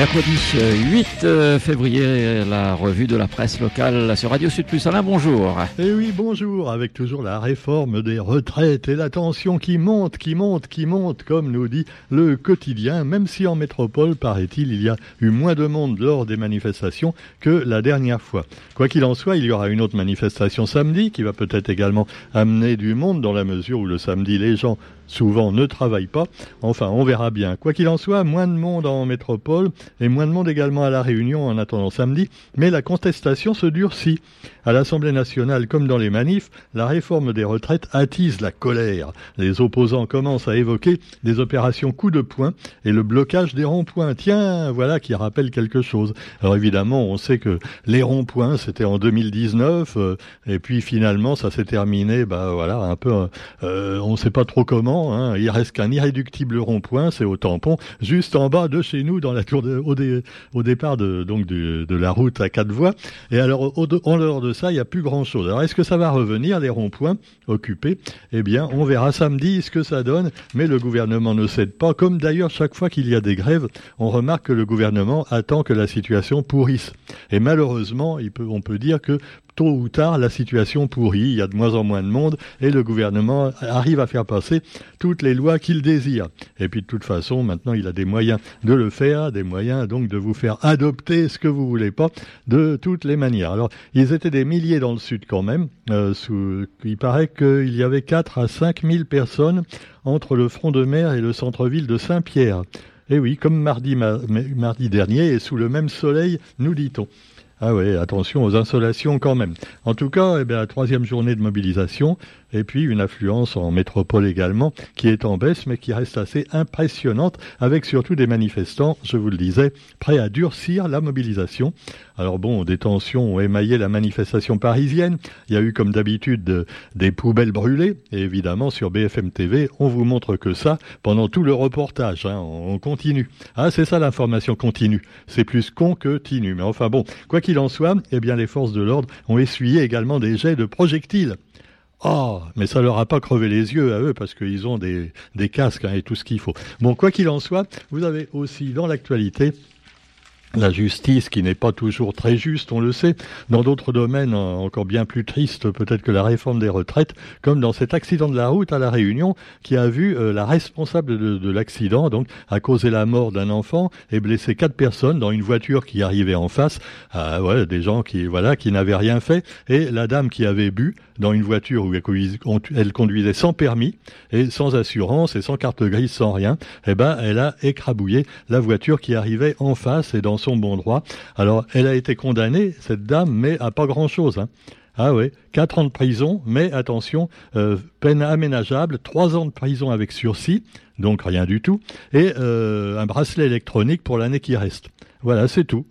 Mercredi 8 euh, février, la revue de la presse locale sur Radio Sud Plus. Alain, bonjour. Eh oui, bonjour, avec toujours la réforme des retraites et la tension qui monte, qui monte, qui monte, comme nous dit le quotidien, même si en métropole, paraît-il, il y a eu moins de monde lors des manifestations que la dernière fois. Quoi qu'il en soit, il y aura une autre manifestation samedi qui va peut-être également amener du monde dans la mesure où le samedi, les gens souvent ne travaillent pas. Enfin, on verra bien. Quoi qu'il en soit, moins de monde en métropole et moins de monde également à la Réunion en attendant samedi, mais la contestation se durcit. À l'Assemblée nationale, comme dans les manifs, la réforme des retraites attise la colère. Les opposants commencent à évoquer des opérations coup de poing et le blocage des ronds-points. Tiens, voilà qui rappelle quelque chose. Alors évidemment, on sait que les ronds-points, c'était en 2019, euh, et puis finalement, ça s'est terminé, bah voilà, un peu, euh, on ne sait pas trop comment. Hein. Il reste qu'un irréductible rond-point, c'est au tampon, juste en bas de chez nous, dans la tour au, départ de donc de, la route à quatre voies. Et alors, au, en dehors de ça, il n'y a plus grand-chose. Alors, est-ce que ça va revenir, les ronds-points occupés? Eh bien, on verra samedi ce que ça donne, mais le gouvernement ne cède pas. Comme d'ailleurs, chaque fois qu'il y a des grèves, on remarque que le gouvernement attend que la situation pourrisse. Et malheureusement, on peut dire que tôt ou tard, la situation pourrit, il y a de moins en moins de monde, et le gouvernement arrive à faire passer toutes les lois qu'il désire. Et puis de toute façon, maintenant, il a des moyens de le faire, des moyens donc de vous faire adopter ce que vous voulez pas, de toutes les manières. Alors, ils étaient des milliers dans le sud quand même. Euh, il paraît qu'il y avait 4 à 5 000 personnes entre le front de mer et le centre-ville de Saint-Pierre. Et oui, comme mardi dernier, et sous le même soleil, nous dit-on. Ah oui, attention aux insolations quand même. En tout cas, eh bien, la troisième journée de mobilisation, et puis une affluence en métropole également, qui est en baisse, mais qui reste assez impressionnante, avec surtout des manifestants, je vous le disais, prêts à durcir la mobilisation. Alors bon, des tensions ont émaillé la manifestation parisienne. Il y a eu, comme d'habitude, des poubelles brûlées. Et évidemment, sur BFM TV, on vous montre que ça pendant tout le reportage. Hein, on continue. Ah, c'est ça l'information continue. C'est plus con que tinu. Mais enfin bon, quoi qu'il en soit, eh bien, les forces de l'ordre ont essuyé également des jets de projectiles. Ah, mais ça leur a pas crevé les yeux à eux parce qu'ils ont des, des casques hein, et tout ce qu'il faut. Bon, quoi qu'il en soit, vous avez aussi dans l'actualité la justice qui n'est pas toujours très juste, on le sait, dans d'autres domaines encore bien plus tristes peut-être que la réforme des retraites, comme dans cet accident de la route à La Réunion qui a vu euh, la responsable de, l'accident, donc, a causé la mort d'un enfant et blessé quatre personnes dans une voiture qui arrivait en face, ah, ouais, des gens qui, voilà, qui n'avaient rien fait, et la dame qui avait bu dans une voiture où elle conduisait sans permis et sans assurance et sans carte grise, sans rien, eh ben, elle a écrabouillé la voiture qui arrivait en face et dans son bon droit. Alors, elle a été condamnée, cette dame, mais à pas grand-chose. Hein. Ah oui, quatre ans de prison, mais attention, euh, peine aménageable, trois ans de prison avec sursis, donc rien du tout, et euh, un bracelet électronique pour l'année qui reste. Voilà, c'est tout.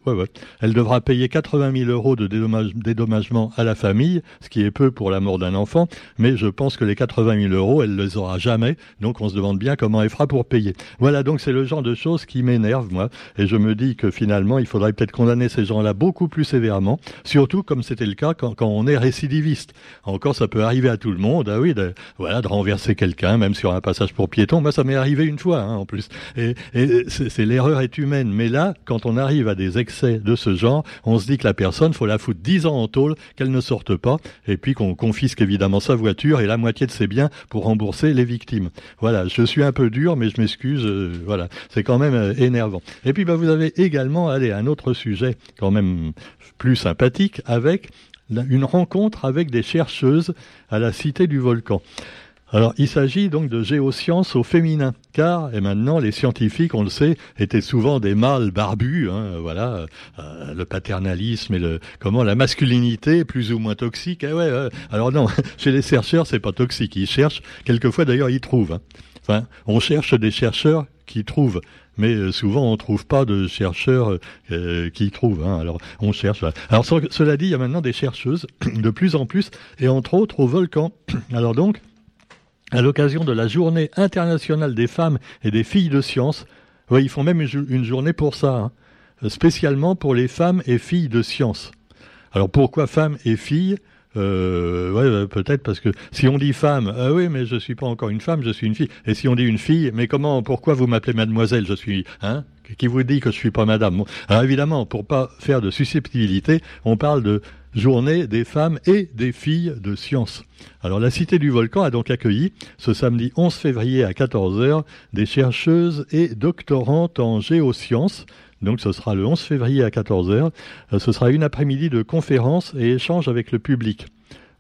Elle devra payer 80 000 euros de dédommagement à la famille, ce qui est peu pour la mort d'un enfant, mais je pense que les 80 000 euros, elle les aura jamais, donc on se demande bien comment elle fera pour payer. Voilà, donc c'est le genre de choses qui m'énerve, moi, et je me dis que finalement, il faudrait peut-être condamner ces gens-là beaucoup plus sévèrement, surtout comme c'était le cas quand, on est récidiviste. Encore, ça peut arriver à tout le monde, ah oui, de, voilà, de renverser quelqu'un, même sur un passage pour piéton. Moi, ça m'est arrivé une fois, hein, en plus. Et, et c'est l'erreur est humaine, mais là, quand on arrive à des excès de ce genre, on se dit que la personne, faut la foutre 10 ans en tôle, qu'elle ne sorte pas, et puis qu'on confisque évidemment sa voiture et la moitié de ses biens pour rembourser les victimes. Voilà, je suis un peu dur, mais je m'excuse, euh, voilà, c'est quand même euh, énervant. Et puis bah, vous avez également, allez, un autre sujet quand même plus sympathique, avec une rencontre avec des chercheuses à la Cité du Volcan. Alors, il s'agit donc de géosciences au féminin, car et maintenant les scientifiques, on le sait, étaient souvent des mâles barbus. Hein, voilà, euh, le paternalisme et le comment la masculinité plus ou moins toxique. Eh Alors non, chez les chercheurs, c'est pas toxique. Ils cherchent, quelquefois d'ailleurs, ils trouvent. Hein. Enfin, on cherche des chercheurs qui trouvent mais euh, souvent on trouve pas de chercheurs euh, qui trouvent. Hein. Alors on cherche. Alors cela dit, il y a maintenant des chercheuses de plus en plus, et entre autres au volcan. Alors donc, à l'occasion de la journée internationale des femmes et des filles de science. Ils font même une, journée pour ça, hein. spécialement pour les femmes et filles de science. Alors pourquoi femmes et filles? Euh, ouais, peut-être parce que si on dit femme, ah oui, mais je suis pas encore une femme, je suis une fille. Et si on dit une fille, mais comment, pourquoi vous m'appelez mademoiselle? Je suis, hein? Qui vous dit que je suis pas madame Alors évidemment, pour pas faire de susceptibilité, on parle de journée des femmes et des filles de science. Alors la Cité du Volcan a donc accueilli ce samedi 11 février à 14h des chercheuses et doctorantes en géosciences. Donc ce sera le 11 février à 14h. Euh, ce sera une après-midi de conférences et échanges avec le public.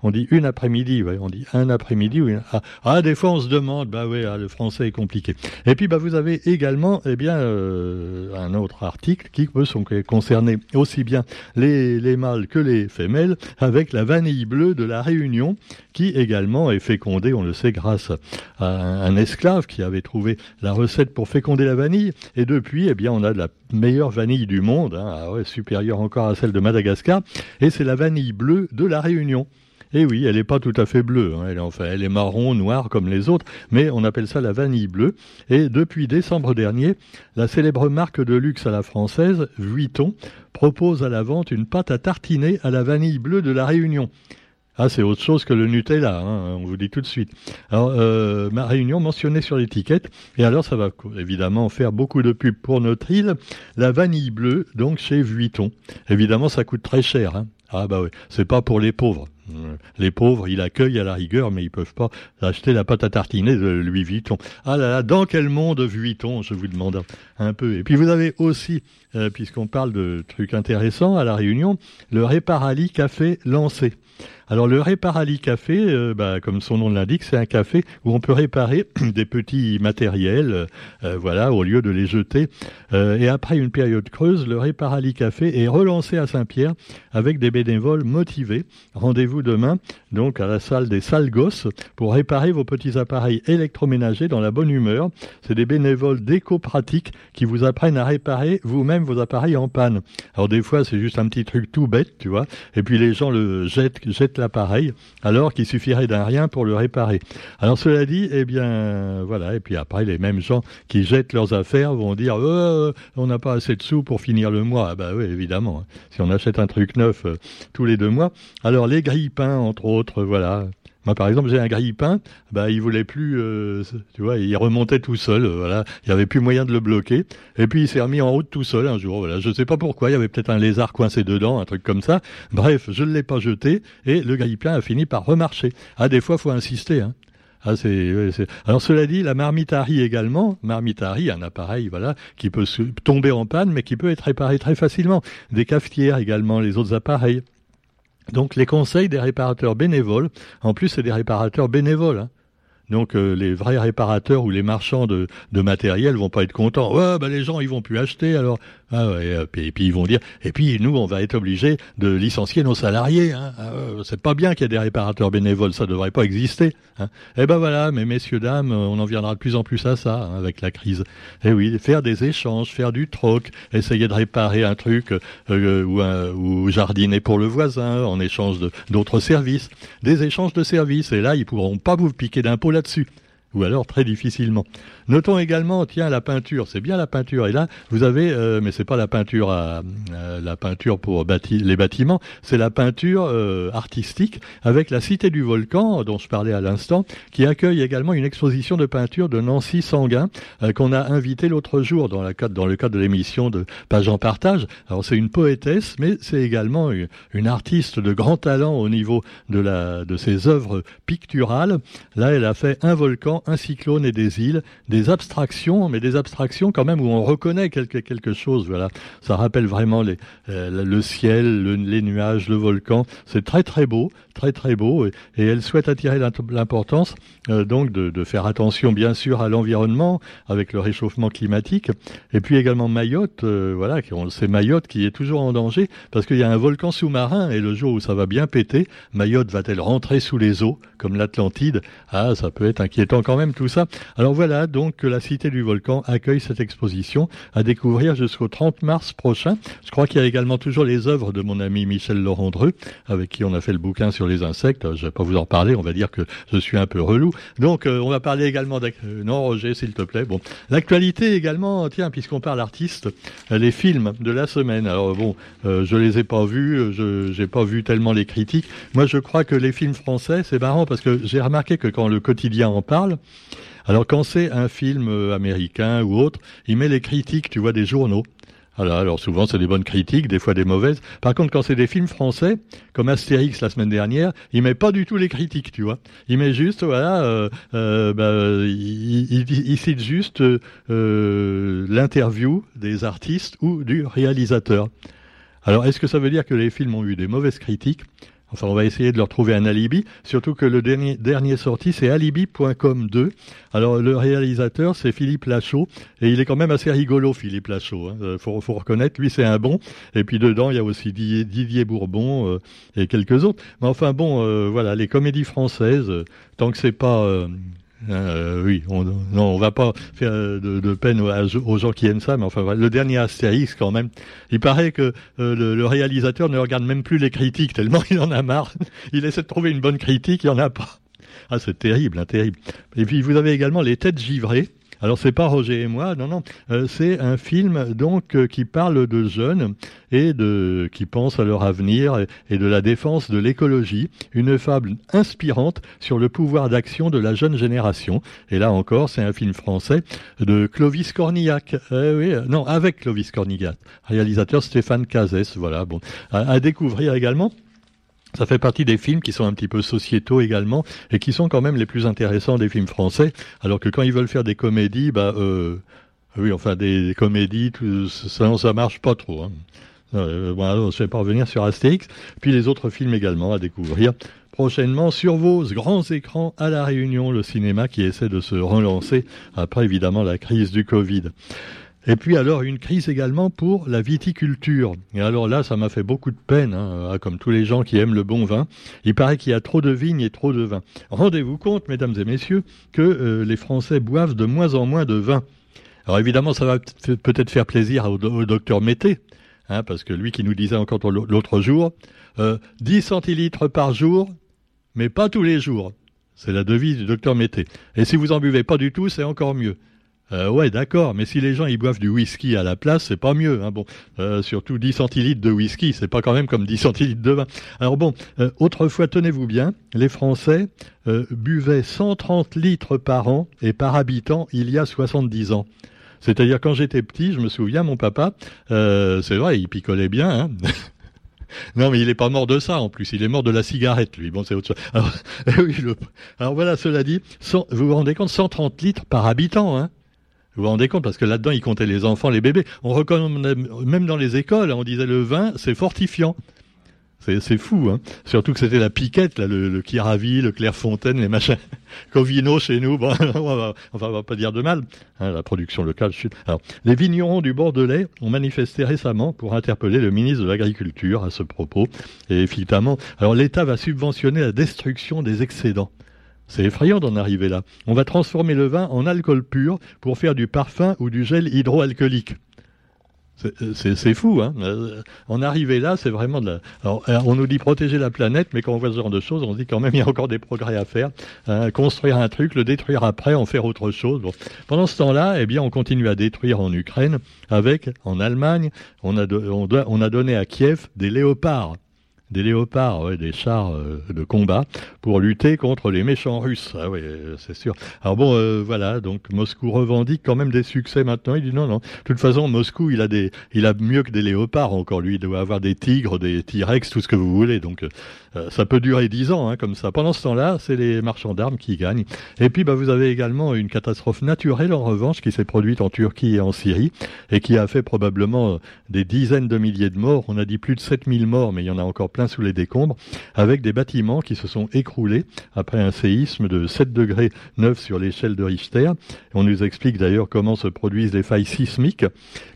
On dit une après-midi, ouais, on dit un après-midi. Ah, ah, des fois on se demande, bah oui, ah, le français est compliqué. Et puis bah vous avez également, eh bien, euh, un autre article qui peut concerner aussi bien les, les mâles que les femelles, avec la vanille bleue de la Réunion, qui également est fécondée, on le sait, grâce à un, esclave qui avait trouvé la recette pour féconder la vanille. Et depuis, eh bien, on a de la meilleure vanille du monde, hein, ah supérieure encore à celle de Madagascar, et c'est la vanille bleue de la Réunion. Et eh oui, elle n'est pas tout à fait bleue. Hein. Elle, est, enfin, elle est marron, noire comme les autres, mais on appelle ça la vanille bleue. Et depuis décembre dernier, la célèbre marque de luxe à la française, Vuitton, propose à la vente une pâte à tartiner à la vanille bleue de la Réunion. Ah, c'est autre chose que le Nutella, hein, on vous dit tout de suite. Alors, euh, ma réunion mentionnée sur l'étiquette, et alors ça va évidemment faire beaucoup de pub pour notre île, la vanille bleue, donc chez Vuitton. Évidemment, ça coûte très cher. Hein. Ah bah oui, c'est pas pour les pauvres. Les pauvres, ils accueillent à la rigueur, mais ils peuvent pas acheter la pâte à tartiner de Louis Vuitton. Ah là là, dans quel monde Vuitton, je vous demande un peu. Et puis vous avez aussi, euh, puisqu'on parle de trucs intéressants à la Réunion, le Réparali Café lancé. Alors le Réparali Café, euh, bah, comme son nom l'indique, c'est un café où on peut réparer des petits matériels, euh, voilà, au lieu de les jeter. et après une période creuse, le Réparali Café est relancé à Saint-Pierre avec des bénévoles motivés. Demain, donc à la salle des salles gosses, pour réparer vos petits appareils électroménagers dans la bonne humeur. C'est des bénévoles d'éco-pratique qui vous apprennent à réparer vous-même vos appareils en panne. Alors des fois, c'est juste un petit truc tout bête, tu vois, et puis les gens le jettent, jettent l'appareil, alors qu'il suffirait d'un rien pour le réparer. Alors cela dit, eh bien, voilà, et puis après, les mêmes gens qui jettent leurs affaires vont dire, euh, on n'a pas assez de sous pour finir le mois. Ah bah oui, évidemment. Hein. Si on achète un truc neuf euh, tous les deux mois. Alors les grilles pain entre autres, voilà. Moi, par exemple, j'ai un grille-pain, bah, il voulait plus, euh, tu vois, il remontait tout seul, euh, voilà. Il n'y avait plus moyen de le bloquer. Et puis, il s'est remis en route tout seul un jour, voilà. Je ne sais pas pourquoi, il y avait peut-être un lézard coincé dedans, un truc comme ça. Bref, je ne l'ai pas jeté et le grille-pain a fini par remarcher. Ah, des fois, faut insister, hein. Ah, c'est, Alors cela dit, la marmitari également, marmitari, un appareil voilà qui peut tomber en panne, mais qui peut être réparé très facilement. Des cafetières également, les autres appareils. Donc les conseils des réparateurs bénévoles, en plus c'est des réparateurs bénévoles, hein. Donc euh, les vrais réparateurs ou les marchands de, de matériel vont pas être contents. Ouais, bah les gens ils vont plus acheter alors. Ah ouais, et, puis, et ils vont dire. Et puis nous on va être obligés de licencier nos salariés. Hein. Ah, c'est pas bien qu'il y ait des réparateurs bénévoles, ça devrait pas exister. Hein. Eh ben voilà, mais messieurs dames, on en viendra de plus en plus à ça hein, avec la crise. Eh oui, faire des échanges, faire du troc, essayer de réparer un truc euh, ou, un, ou jardiner pour le voisin en échange d'autres services, des échanges de services. Et là ils pourront pas vous piquer d'impôts dessus ou alors très difficilement. Notons également, tiens, la peinture, c'est bien la peinture. Et là, vous avez, euh, mais c'est pas la peinture à, euh, la peinture pour les bâtiments, c'est la peinture euh, artistique avec la Cité du Volcan dont je parlais à l'instant, qui accueille également une exposition de peinture de Nancy Sanguin qu'on a invité l'autre jour dans, le cadre de l'émission de Page en Partage. Alors c'est une poétesse, mais c'est également une, artiste de grand talent au niveau de ses œuvres picturales. Là, elle a fait un volcan un cyclone et des îles, des abstractions, mais des abstractions quand même où on reconnaît quelque, quelque chose. Voilà, ça rappelle vraiment euh, le ciel, les nuages, le volcan. C'est très très beau, très très beau, et, elle souhaite attirer l'importance euh, donc de, faire attention bien sûr à l'environnement avec le réchauffement climatique, et puis également Mayotte, euh, voilà, c'est Mayotte qui est toujours en danger parce qu'il y a un volcan sous-marin et le jour où ça va bien péter, Mayotte va-t-elle rentrer sous les eaux comme l'Atlantide? Ah, ça peut être inquiétant quand même tout ça. Alors voilà, donc que la Cité du Volcan accueille cette exposition à découvrir jusqu'au 30 mars prochain. Je crois qu'il y a également toujours les œuvres de mon ami Michel Laurent Dreux, avec qui on a fait le bouquin sur les insectes. Je vais pas vous en parler. On va dire que je suis un peu relou. Donc, on va parler également. non, Roger, s'il te plaît. Bon, l'actualité également. Tiens, puisqu'on parle artiste, les films de la semaine. Alors bon, je les ai pas vus. Je j'ai pas vu tellement les critiques. Moi, je crois que les films français, c'est marrant parce que j'ai remarqué que quand le quotidien en parle, alors quand c'est un film euh, américain ou autre, il met les critiques, tu vois, des journaux. Alors, souvent c'est des bonnes critiques, des fois des mauvaises. Par contre, quand c'est des films français, comme Astérix la semaine dernière, il met pas du tout les critiques, tu vois. Il met juste, voilà, euh, euh, bah, il, cite juste l'interview des artistes ou du réalisateur. Alors, est-ce que ça veut dire que les films ont eu des mauvaises critiques? Enfin, on va essayer de leur trouver un alibi, surtout que le dernier, dernier sorti, c'est alibi.com 2. Alors, le réalisateur, c'est Philippe Lachaud, et il est quand même assez rigolo, Philippe Lachaud. Hein. Euh, faut, faut reconnaître, lui, c'est un bon. Et puis dedans, il y a aussi Didier, Bourbon euh, et quelques autres. Mais enfin, bon, euh, voilà, les comédies françaises, tant que c'est pas euh, oui, on, non, on va pas faire de, peine aux, gens qui aiment ça, mais enfin, le dernier Astérix quand même. Il paraît que euh, le, réalisateur ne regarde même plus les critiques tellement il en a marre. Il essaie de trouver une bonne critique, il n'y en a pas. Ah, c'est terrible, hein, terrible. Et puis vous avez également les têtes givrées. Alors c'est pas Roger et moi, non, non. Euh, c'est un film donc euh, qui parle de jeunes et de qui pensent à leur avenir et, de la défense de l'écologie. Une fable inspirante sur le pouvoir d'action de la jeune génération. Et là encore, c'est un film français de Clovis Cornillac. Euh, oui, non, avec Clovis Cornillac, réalisateur Stéphane Cazès. Voilà, bon, à découvrir également. Ça fait partie des films qui sont un petit peu sociétaux également et qui sont quand même les plus intéressants des films français. Alors que quand ils veulent faire des comédies, bah euh, oui, enfin des, comédies, tout, ça, ça marche pas trop. Hein. Euh, voilà, je vais pas revenir sur Astérix. Puis les autres films également à découvrir prochainement sur vos grands écrans à La Réunion, le cinéma qui essaie de se relancer après évidemment la crise du Covid. Et puis alors une crise également pour la viticulture. Et alors là, ça m'a fait beaucoup de peine, hein, comme tous les gens qui aiment le bon vin. Il paraît qu'il y a trop de vignes et trop de vin. Rendez-vous compte, mesdames et messieurs, que euh, les Français boivent de moins en moins de vin. Alors évidemment, ça va peut-être faire plaisir au, docteur Mété, hein, parce que lui qui nous disait encore l'autre jour, euh, 10 centilitres par jour, mais pas tous les jours. C'est la devise du docteur Mété. Et si vous en buvez pas du tout, c'est encore mieux. Euh, ouais, d'accord, mais si les gens ils boivent du whisky à la place, c'est pas mieux. Hein. Bon, euh, surtout 10 centilitres de whisky, c'est pas quand même comme 10 centilitres de vin. Alors bon, euh, autrefois, tenez-vous bien, les Français euh, buvaient 130 litres par an et par habitant il y a 70 ans. C'est-à-dire quand j'étais petit, je me souviens, mon papa, c'est vrai, il picolait bien. Hein Non, mais il est pas mort de ça en plus. Il est mort de la cigarette, lui. Bon, c'est autre chose. Alors voilà, cela dit, vous vous rendez compte, 130 litres par habitant, hein vous vous rendez compte Parce que là-dedans, ils comptaient les enfants, les bébés. On recommandait, même dans les écoles, on disait le vin, c'est fortifiant. C'est fou, hein. Surtout que c'était la piquette, là, le, le Kiravi, le Clairefontaine, les machins. Covino chez nous, on va, enfin, va pas dire de mal. Hein, la production locale. Alors, les vignerons du Bordelais ont manifesté récemment pour interpeller le ministre de l'Agriculture à ce propos. Et effectivement, alors l'État va subventionner la destruction des excédents. C'est effrayant d'en arriver là. On va transformer le vin en alcool pur pour faire du parfum ou du gel hydroalcoolique. C'est fou, hein. Euh, en arriver là, c'est vraiment de la... Alors, euh, on nous dit protéger la planète, mais quand on voit ce genre de choses, on se dit quand même il y a encore des progrès à faire. Hein. construire un truc, le détruire après, en faire autre chose. Pendant ce temps-là, eh bien, on continue à détruire en Ukraine avec, en Allemagne, on a donné à Kiev des léopards des léopards, des chars euh, de combat pour lutter contre les méchants russes. Ah oui, c'est sûr. Alors bon, euh, voilà, donc Moscou revendique quand même des succès maintenant. Il dit non, non. De toute façon, Moscou, il a des, il a mieux que des léopards encore. Lui, il doit avoir des tigres, des T-Rex, tout ce que vous voulez. Donc euh, ça peut durer dix ans, hein, comme ça. Pendant ce temps-là, c'est les marchands d'armes qui gagnent. Et puis, bah, vous avez également une catastrophe naturelle en revanche qui s'est produite en Turquie et en Syrie et qui a fait probablement des dizaines de milliers de morts. On a dit plus de 7000 morts, mais il y en a encore sous les décombres, avec des bâtiments qui se sont écroulés après un séisme de 7 degrés 9 sur l'échelle de Richter. On nous explique d'ailleurs comment se produisent les failles sismiques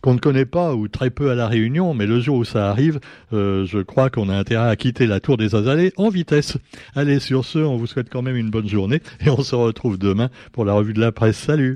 qu'on ne connaît pas ou très peu à la Réunion, mais le jour où ça arrive, euh, je crois qu'on a intérêt à quitter la tour des Azalées en vitesse. Allez, sur ce, on vous souhaite quand même une bonne journée et on se retrouve demain pour la revue de la presse. Salut